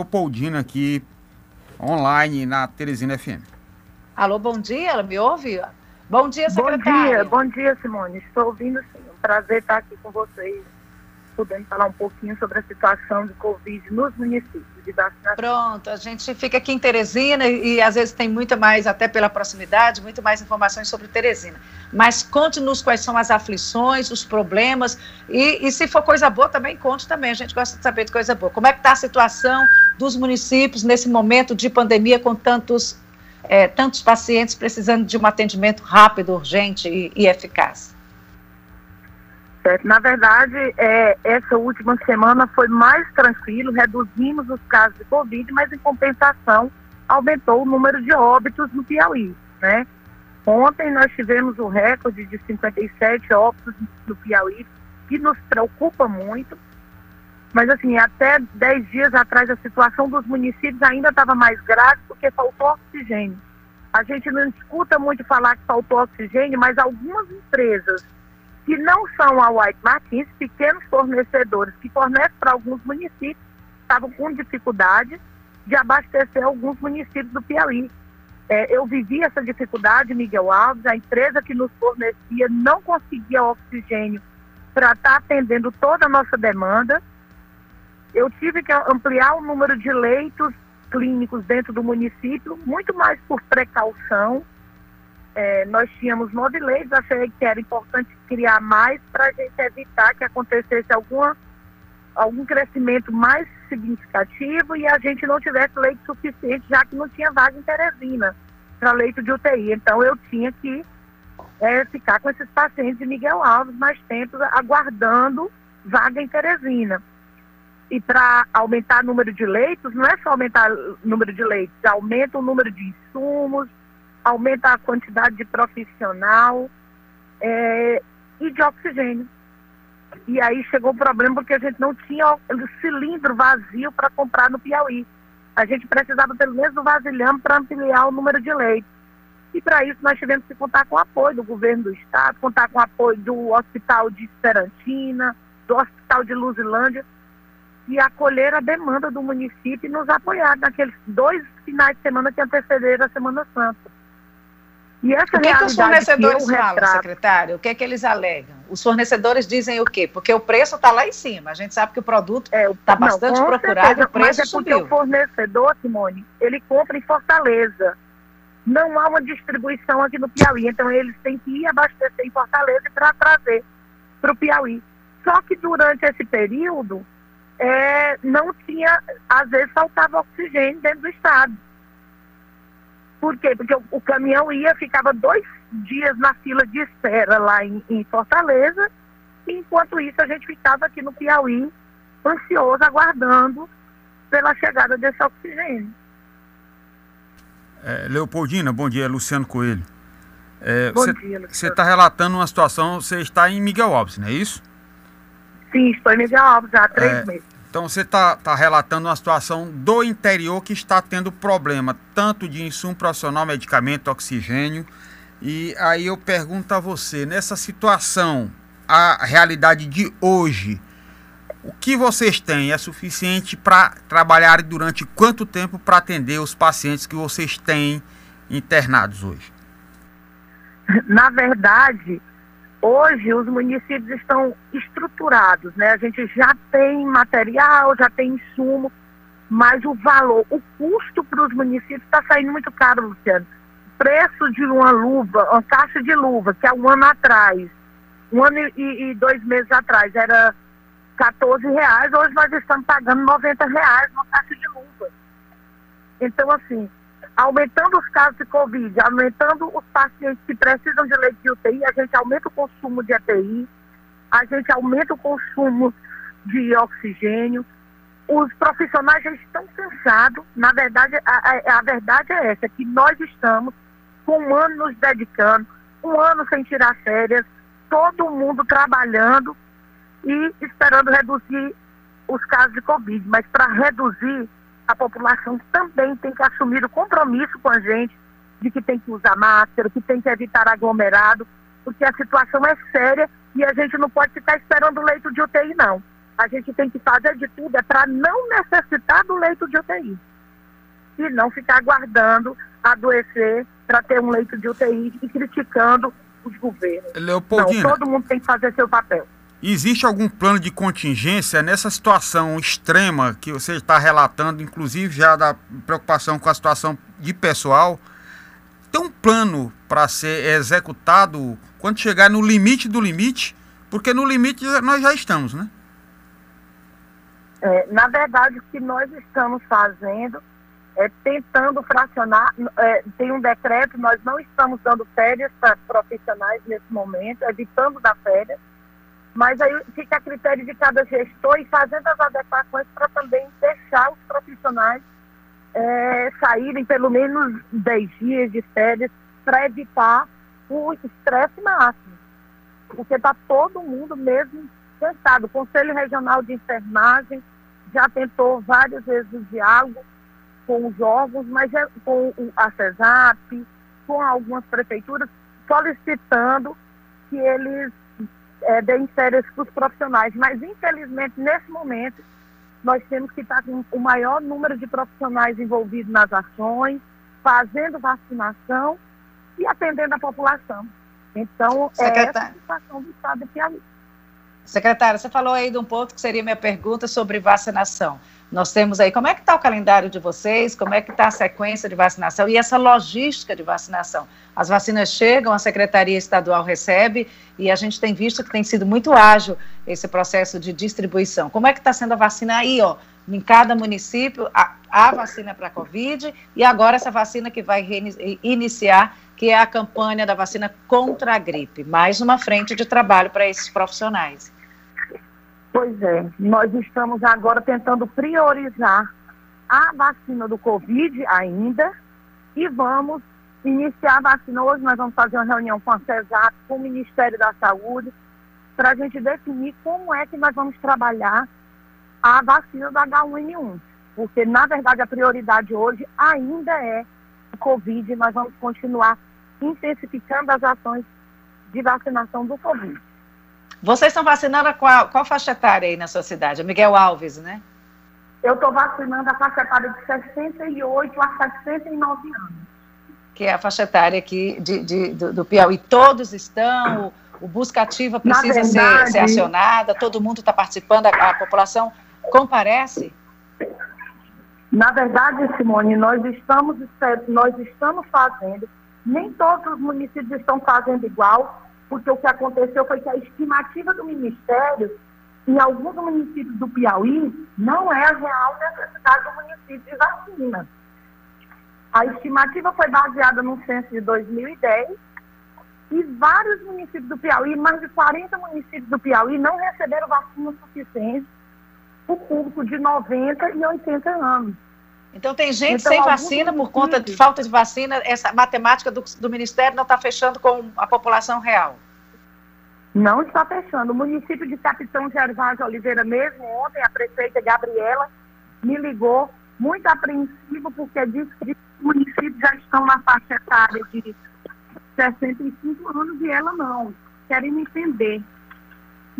Leopoldina aqui online na Teresina FM. Alô, bom dia, ela me ouve? Bom dia, secretária. Bom dia, bom dia, Simone. Estou ouvindo sim. Um prazer estar aqui com vocês podendo falar um pouquinho sobre a situação de Covid nos municípios de vacinação. Pronto, a gente fica aqui em Teresina e, e às vezes tem muito mais, até pela proximidade, muito mais informações sobre Teresina. Mas conte-nos quais são as aflições, os problemas e, e, se for coisa boa também conte também, a gente gosta de saber de coisa boa. Como é que está a situação dos municípios nesse momento de pandemia com tantos, é, tantos pacientes precisando de um atendimento rápido, urgente e, e eficaz? Certo. Na verdade, é, essa última semana foi mais tranquilo, reduzimos os casos de Covid, mas em compensação aumentou o número de óbitos no Piauí, né? Ontem nós tivemos o recorde de 57 óbitos no Piauí, que nos preocupa muito, mas assim, até 10 dias atrás a situação dos municípios ainda estava mais grave porque faltou oxigênio. A gente não escuta muito falar que faltou oxigênio, mas algumas empresas que não são a White Martins, pequenos fornecedores que fornecem para alguns municípios, estavam com dificuldade de abastecer alguns municípios do Piauí. É, eu vivi essa dificuldade, Miguel Alves, a empresa que nos fornecia não conseguia oxigênio para estar tá atendendo toda a nossa demanda. Eu tive que ampliar o número de leitos clínicos dentro do município, muito mais por precaução, é, nós tínhamos nove leis, achei que era importante criar mais para a gente evitar que acontecesse alguma, algum crescimento mais significativo e a gente não tivesse leite suficiente, já que não tinha vaga em Teresina para leito de UTI. Então eu tinha que é, ficar com esses pacientes de Miguel Alves mais tempo, aguardando vaga em Teresina. E para aumentar o número de leitos, não é só aumentar o número de leitos, aumenta o número de insumos, aumenta a quantidade de profissional é, e de oxigênio. E aí chegou o problema porque a gente não tinha o cilindro vazio para comprar no Piauí. A gente precisava pelo menos do vasilhame para ampliar o número de leitos. E para isso nós tivemos que contar com o apoio do governo do estado, contar com o apoio do Hospital de Esperantina, do Hospital de Luzilândia, e acolher a demanda do município e nos apoiar naqueles dois finais de semana que antecederam a Semana Santa. E essa o que, que os fornecedores que falam, retrato... secretário? O que é que eles alegam? Os fornecedores dizem o quê? Porque o preço está lá em cima. A gente sabe que o produto está é, tá bastante procurado certeza, o preço mas é subiu. Porque o fornecedor, Simone, ele compra em Fortaleza. Não há uma distribuição aqui no Piauí. Então, eles têm que ir abastecer em Fortaleza para trazer para o Piauí. Só que durante esse período, é, não tinha, às vezes faltava oxigênio dentro do estado. Por quê? Porque o, o, caminhão ia, ficava dois dias na fila de espera lá em, em Fortaleza, e enquanto isso a gente ficava aqui no Piauí, ansioso, aguardando pela chegada desse oxigênio. É, Leopoldina, bom dia, Luciano Coelho. É, bom cê, dia, Luciano. Você está relatando uma situação, você está em Miguel Alves, não é isso? Sim, estou em Miguel Alves há três é, meses. Então você está tá relatando uma situação do interior que está tendo problema, tanto de insumo profissional, medicamento, oxigênio. E aí eu pergunto a você, nessa situação, a realidade de hoje, o que vocês têm é suficiente para trabalhar durante quanto tempo para atender os pacientes que vocês têm internados hoje? Na verdade, Hoje os municípios estão estruturados, né? A gente já tem material, já tem insumo, mas o valor, o custo para os municípios está saindo muito caro, Luciano. O preço de uma luva, uma caixa de luva, que há um ano atrás, um ano e, e dois meses atrás era 14 reais, hoje nós estamos pagando 90 reais uma caixa de luva. Então, assim, aumentando os casos de Covid, aumentando os pacientes que precisam de leite de UTI, a gente aumenta o consumo de EPI, a gente aumenta o consumo de oxigênio. Os profissionais já estão cansados. Na verdade, a, a, verdade é essa, que nós estamos com um ano nos dedicando, um ano sem tirar férias, todo mundo trabalhando e esperando reduzir os casos de Covid. Mas para reduzir, a população também tem que assumir o compromisso com a gente de que tem que usar máscara, que tem que evitar aglomerado, porque a situação é séria e a gente não pode ficar esperando o leito de UTI, não. a gente tem que fazer de tudo é para não necessitar do leito de UTI. E não ficar aguardando adoecer para ter um leito de UTI e criticando os governos. Leopoldina, não, todo mundo tem que fazer seu papel. Existe algum plano de contingência nessa situação extrema que você está relatando, inclusive já da preocupação com a situação de pessoal? Tem um plano para ser executado quando chegar no limite do limite? Porque no limite nós já estamos, né? É, na verdade, o que nós estamos fazendo é tentando fracionar. É, tem um decreto, nós não estamos dando férias para profissionais nesse momento, evitando dar férias mas aí fica a critério de cada gestor e fazendo as adequações para também deixar os profissionais é, saírem pelo menos 10 dias de férias para evitar o estresse máximo. Porque está todo mundo mesmo cansado. O Conselho Regional de Enfermagem já tentou várias vezes o diálogo com os órgãos, mas é com a CESAP, com algumas prefeituras, solicitando que eles é, deem férias para os profissionais. Mas, infelizmente, nesse momento, nós temos que estar com o maior número de profissionais envolvidos nas ações, fazendo vacinação e atendendo a população. Então, Secretário. é essa a situação do Estado de Piauí. Secretária, você falou aí de um ponto que seria minha pergunta sobre vacinação. Nós temos aí, como é que está o calendário de vocês, como é que está a sequência de vacinação e essa logística de vacinação? As vacinas chegam, a Secretaria Estadual recebe e a gente tem visto que tem sido muito ágil esse processo de distribuição. Como é que está sendo a vacina aí, ó? Em cada município, a, a vacina para a Covid e agora essa vacina que vai iniciar, que é a campanha da vacina contra a gripe. Mais uma frente de trabalho para esses profissionais. Pois é, nós estamos agora tentando priorizar a vacina do Covid ainda e vamos iniciar a vacina. Hoje nós vamos fazer uma reunião com a CESAP, com o Ministério da Saúde, para a gente definir como é que nós vamos trabalhar a vacina do H1N1. Porque, na verdade, a prioridade hoje ainda é o Covid nós vamos continuar intensificando as ações de vacinação do Covid. Vocês estão vacinando qual, qual faixa etária aí na sua cidade? Miguel Alves, né? Eu estou vacinando a faixa etária de 68 a 69 anos. Que é a faixa etária aqui de, de do, do, Piauí. Todos estão, o, o Busca Ativa precisa verdade, ser, ser, acionada, todo mundo está participando, a, a população comparece? Na verdade, Simone, nós estamos, nós estamos fazendo, nem todos os municípios estão fazendo igual, porque o que aconteceu foi que a estimativa do Ministério, em alguns municípios do Piauí, não é a real necessidade do município de vacina. A estimativa foi baseada no censo de 2010 e vários municípios do Piauí, mais de 40 municípios do Piauí, não receberam vacina suficiente para o público de 90 e 80 anos. Então tem gente então, sem vacina por conta de falta de vacina, essa matemática do, do Ministério não está fechando com a população real. Não está fechando. O município de Capitão Gervásio Oliveira mesmo, ontem a prefeita Gabriela me ligou muito apreensivo porque disse que os municípios já estão na faixa etária de 65 anos e ela não. Querem me entender.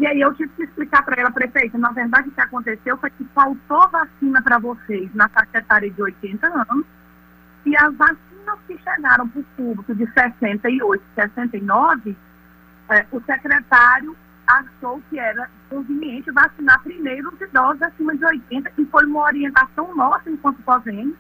E aí eu tive que explicar para ela, prefeita, na verdade o que aconteceu foi que faltou vacina para vocês na faixa etária de 80 anos e as vacinas que chegaram para o público de 68, 69, é, o secretário achou que era conveniente vacinar primeiro os idosos acima de 80 e foi uma orientação nossa enquanto COVEN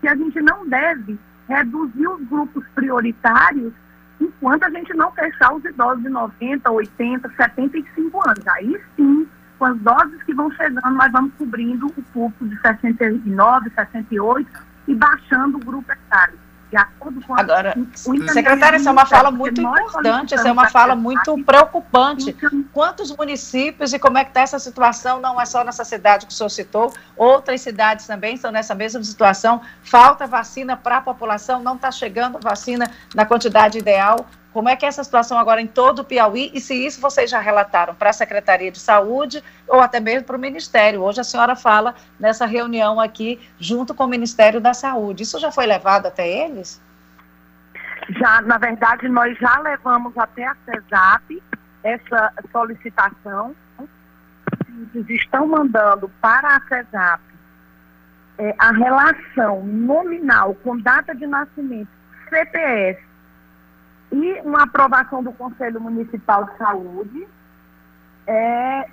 que a gente não deve reduzir os grupos prioritários enquanto a gente não fechar os idosos de 90, 80, 75 anos. Aí sim, com as doses que vão chegando, nós vamos cobrindo o público de 69, 68 e baixando o grupo etário. De acordo com Agora, o secretária, essa é uma fala muito importante, essa é uma fala muito preocupante. Então, Quantos municípios e como é que está essa situação? Não é só nessa cidade que o senhor citou, outras cidades também estão nessa mesma situação. Falta vacina para a população, não está chegando vacina na quantidade ideal. Como é que é essa situação agora em todo o Piauí? E se isso vocês já relataram para a Secretaria de Saúde ou até mesmo para o Ministério? Hoje a senhora fala nessa reunião aqui junto com o Ministério da Saúde. Isso já foi levado até eles? Já, na verdade, nós já levamos até a CESAP essa solicitação. municípios estão mandando para a CESAP é, a relação nominal com data de nascimento, CPS e uma aprovação do Conselho Municipal de Saúde, é,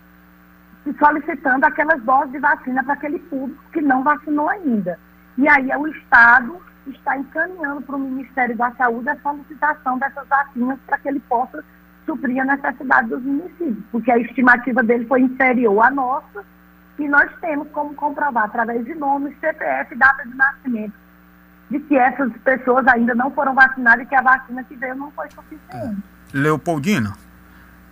solicitando aquelas doses de vacina para aquele público que não vacinou ainda. E aí o Estado está encaminhando para o Ministério da Saúde a solicitação dessas vacinas para que ele possa suprir a necessidade dos municípios, porque a estimativa dele foi inferior à nossa, e nós temos como comprovar, através de nomes, CPF data de nascimento, de que essas pessoas ainda não foram vacinadas e que a vacina que veio não foi suficiente. Leopoldina,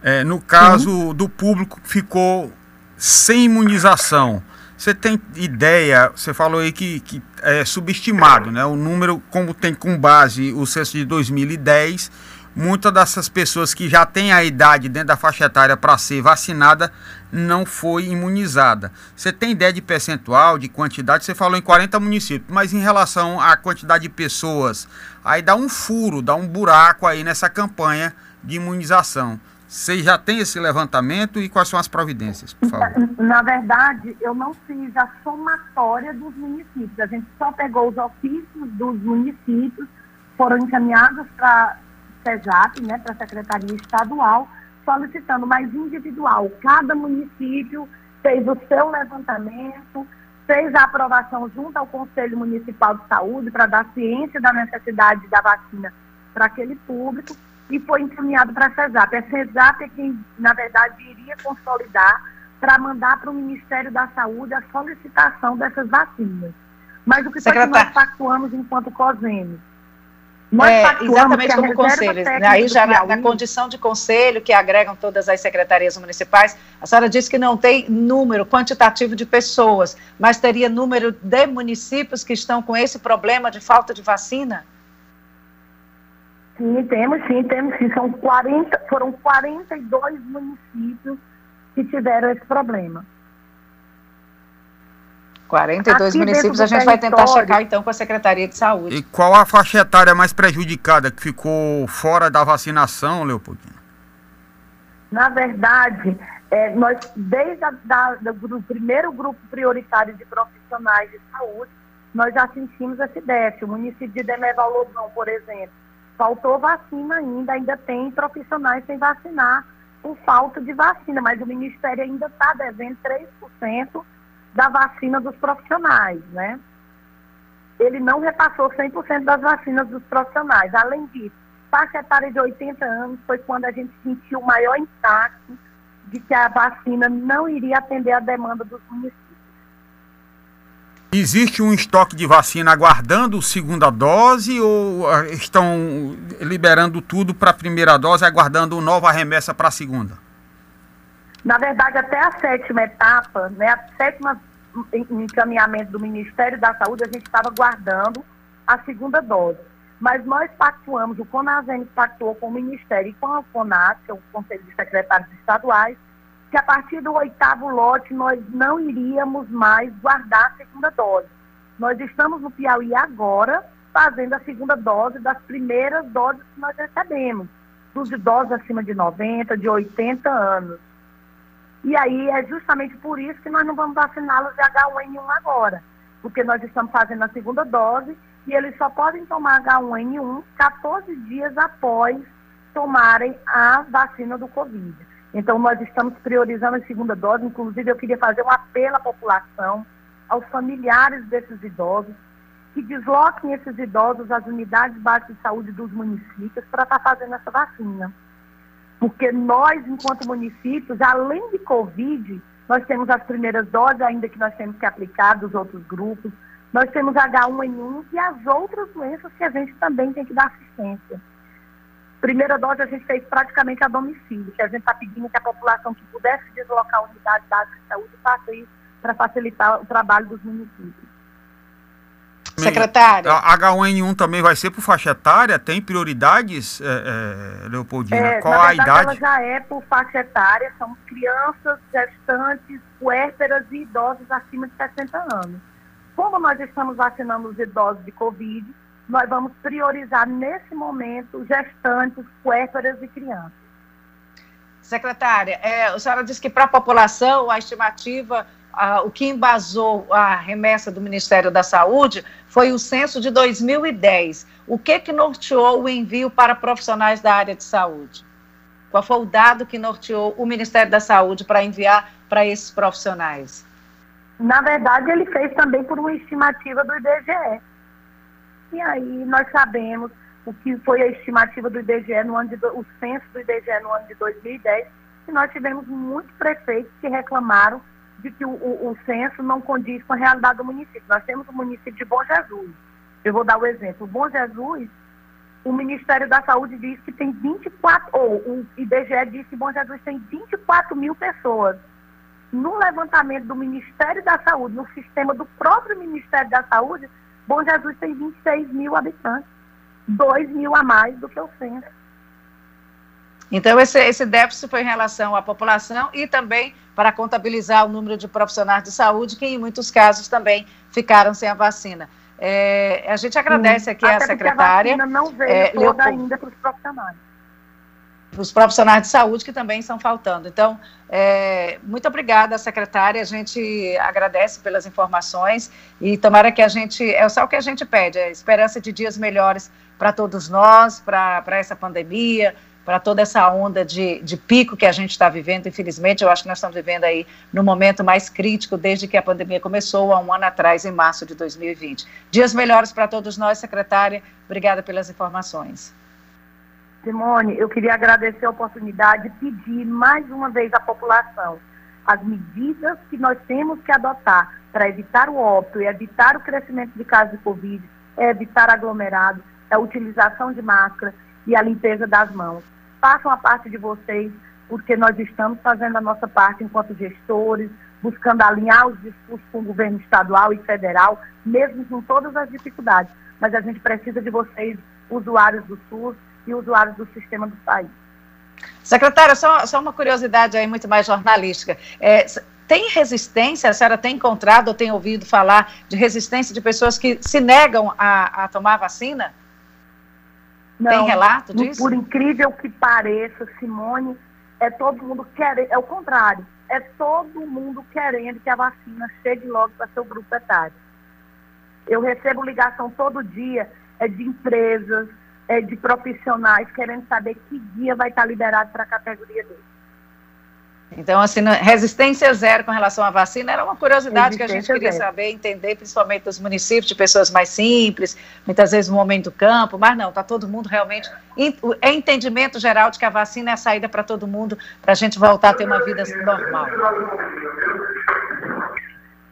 é, no caso Sim. do público que ficou sem imunização, você tem ideia, você falou aí que, que é subestimado, né? O número, como tem com base o censo de 2010, muitas dessas pessoas que já têm a idade dentro da faixa etária para ser vacinada não foi imunizada. Você tem ideia de percentual, de quantidade? Você falou em 40 municípios, mas em relação à quantidade de pessoas, aí dá um furo, dá um buraco aí nessa campanha de imunização. Você já tem esse levantamento e quais são as providências, por favor? Na verdade, eu não fiz a somatória dos municípios. A gente só pegou os ofícios dos municípios, foram encaminhados para a CEJAP, né, para a Secretaria Estadual, solicitando mais individual. Cada município fez o seu levantamento, fez a aprovação junto ao Conselho Municipal de Saúde para dar ciência da necessidade da vacina para aquele público e foi encaminhado para a CESAP. A CESAP é quem, na verdade, iria consolidar para mandar para o Ministério da Saúde a solicitação dessas vacinas. Mas o que, foi que nós pactuamos enquanto COSEME? É, exatamente como conselho. Aí já na, na, condição de conselho, que agregam todas as secretarias municipais, a senhora disse que não tem número quantitativo de pessoas, mas teria número de municípios que estão com esse problema de falta de vacina? Sim, temos sim, temos sim. São 40, foram 42 municípios que tiveram esse problema. 42 Aqui municípios, a gente vai tentar checar então com a Secretaria de Saúde. E qual a faixa etária mais prejudicada que ficou fora da vacinação, Leopoldina? Na verdade, é, nós, desde a, da, do primeiro grupo prioritário de profissionais de saúde, nós já sentimos esse déficit. O município de Demerval Lobão, por exemplo, Faltou vacina ainda, ainda tem profissionais sem vacinar por falta de vacina, mas o Ministério ainda está devendo 3% da vacina dos profissionais, né? Ele não repassou 100% das vacinas dos profissionais. Além disso, faixa etária de 80 anos foi quando a gente sentiu o maior impacto de que a vacina não iria atender a demanda dos municípios. Existe um estoque de vacina aguardando segunda dose ou ah, estão liberando tudo para a primeira dose, aguardando nova remessa para a segunda? Na verdade, até a sétima etapa, né, a sétima encaminhamento do Ministério da Saúde, a gente estava guardando a segunda dose. Mas nós pactuamos, o CONASEM pactuou com o Ministério e com a CONAS, que é o Conselho de Secretários Estaduais, que a partir do oitavo lote nós não iríamos mais guardar a segunda dose. Nós estamos no Piauí agora fazendo a segunda dose das primeiras doses que nós recebemos, dos idosos acima de 90, de 80 anos. E aí é justamente por isso que nós não vamos vaciná-los de H1N1 agora, porque nós estamos fazendo a segunda dose e eles só podem tomar H1N1 14 dias após tomarem a vacina do Covid. Então, nós estamos priorizando a segunda dose. Inclusive, eu queria fazer um apelo à população, aos familiares desses idosos, que desloquem esses idosos às unidades básicas de saúde dos municípios para estar tá fazendo essa vacina. Porque nós, enquanto municípios, além de Covid, nós temos as primeiras doses, ainda que nós temos que aplicar dos outros grupos, nós temos H1N1 e as outras doenças que a gente também tem que dar assistência. Primeira dose a gente fez praticamente a domicílio, que a gente está pedindo que a população que pudesse deslocar a unidade básica de saúde faça isso para facilitar o trabalho dos municípios. Secretária. A H1N1 também vai ser por faixa etária? Tem prioridades, é, é, Leopoldina? É, Qual a idade? Ela já é por faixa etária, são crianças, gestantes, puérperas e idosos acima de 60 anos. Como nós estamos vacinando os idosos de Covid, nós vamos priorizar nesse momento gestantes, puérperas e crianças. Secretária, é, a senhora disse que para a população a estimativa, a, o que embasou a remessa do Ministério da Saúde foi o censo de 2010. O que, que norteou o envio para profissionais da área de saúde? Qual foi o dado que norteou o Ministério da Saúde para enviar para esses profissionais? Na verdade, ele fez também por uma estimativa do IBGE. E aí nós sabemos o que foi a estimativa do IBGE no ano de, o censo do IBGE no ano de 2010, e nós tivemos muitos prefeitos que reclamaram de que o, o, o censo não condiz com a realidade do município. Nós temos o município de Bom Jesus. Eu vou dar o exemplo. O Bom Jesus, o Ministério da Saúde diz que tem 24, ou o IBGE diz que Bom Jesus tem 24 mil pessoas. No levantamento do Ministério da Saúde, no sistema do próprio Ministério da Saúde, Bom Jesus tem 26 mil habitantes. 2 mil a mais do que o censo. Então, esse, esse déficit foi em relação à população e também para contabilizar o número de profissionais de saúde, que em muitos casos também ficaram sem a vacina. É, a gente agradece aqui à secretária. A vacina não veio é, toda ainda para os profissionais. Os profissionais de saúde que também estão faltando. Então, é, muito obrigada, secretária. A gente agradece pelas informações e tomara que a gente. É só o que a gente pede, é esperança de dias melhores para todos nós, para essa pandemia, para toda essa onda de, de pico que a gente está vivendo. Infelizmente, eu acho que nós estamos vivendo aí no momento mais crítico desde que a pandemia começou, há um ano atrás, em março de 2020. Dias melhores para todos nós, secretária. Obrigada pelas informações. Simone, eu queria agradecer a oportunidade e pedir mais uma vez à população as medidas que nós temos que adotar para evitar o óbito e evitar o crescimento de casos de Covid, é evitar aglomerado, é a utilização de máscara e a limpeza das mãos. Façam a parte de vocês, porque nós estamos fazendo a nossa parte enquanto gestores, buscando alinhar os discursos com o governo estadual e federal, mesmo com todas as dificuldades. Mas a gente precisa de vocês, usuários do SUS e usuários do sistema do país. Secretária, só, só uma curiosidade aí muito mais jornalística. É, tem resistência, a senhora tem encontrado ou tem ouvido falar de resistência de pessoas que se negam a, a tomar a vacina? Não, Tem relato disso? Por incrível que pareça, Simone, é todo mundo querendo, é o contrário, é todo mundo querendo que a vacina chegue logo para seu grupo etário. Eu recebo ligação todo dia é de empresas, é de profissionais querendo saber que dia vai estar liberado para a categoria dele. Então, assim, resistência zero com relação à vacina era uma curiosidade que a gente queria zero. saber, entender, principalmente dos municípios, de pessoas mais simples, muitas vezes no momento do campo, mas não, está todo mundo realmente. É entendimento geral de que a vacina é a saída para todo mundo, para a gente voltar a ter uma vida normal.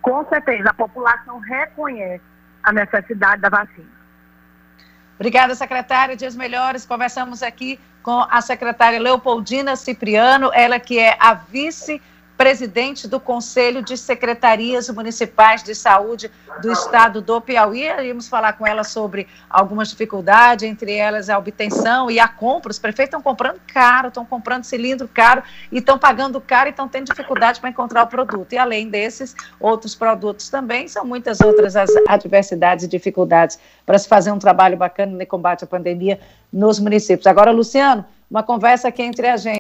Com certeza, a população reconhece a necessidade da vacina. Obrigada, secretária. Dias melhores. Conversamos aqui com a secretária Leopoldina Cipriano, ela que é a vice presidente do Conselho de Secretarias Municipais de Saúde do Estado do Piauí. Íamos falar com ela sobre algumas dificuldades, entre elas a obtenção e a compra. Os prefeitos estão comprando caro, estão comprando cilindro caro e estão pagando caro e estão tendo dificuldade para encontrar o produto. E além desses, outros produtos também, são muitas outras as adversidades e dificuldades para se fazer um trabalho bacana no combate à pandemia nos municípios. Agora, Luciano, uma conversa aqui entre a gente.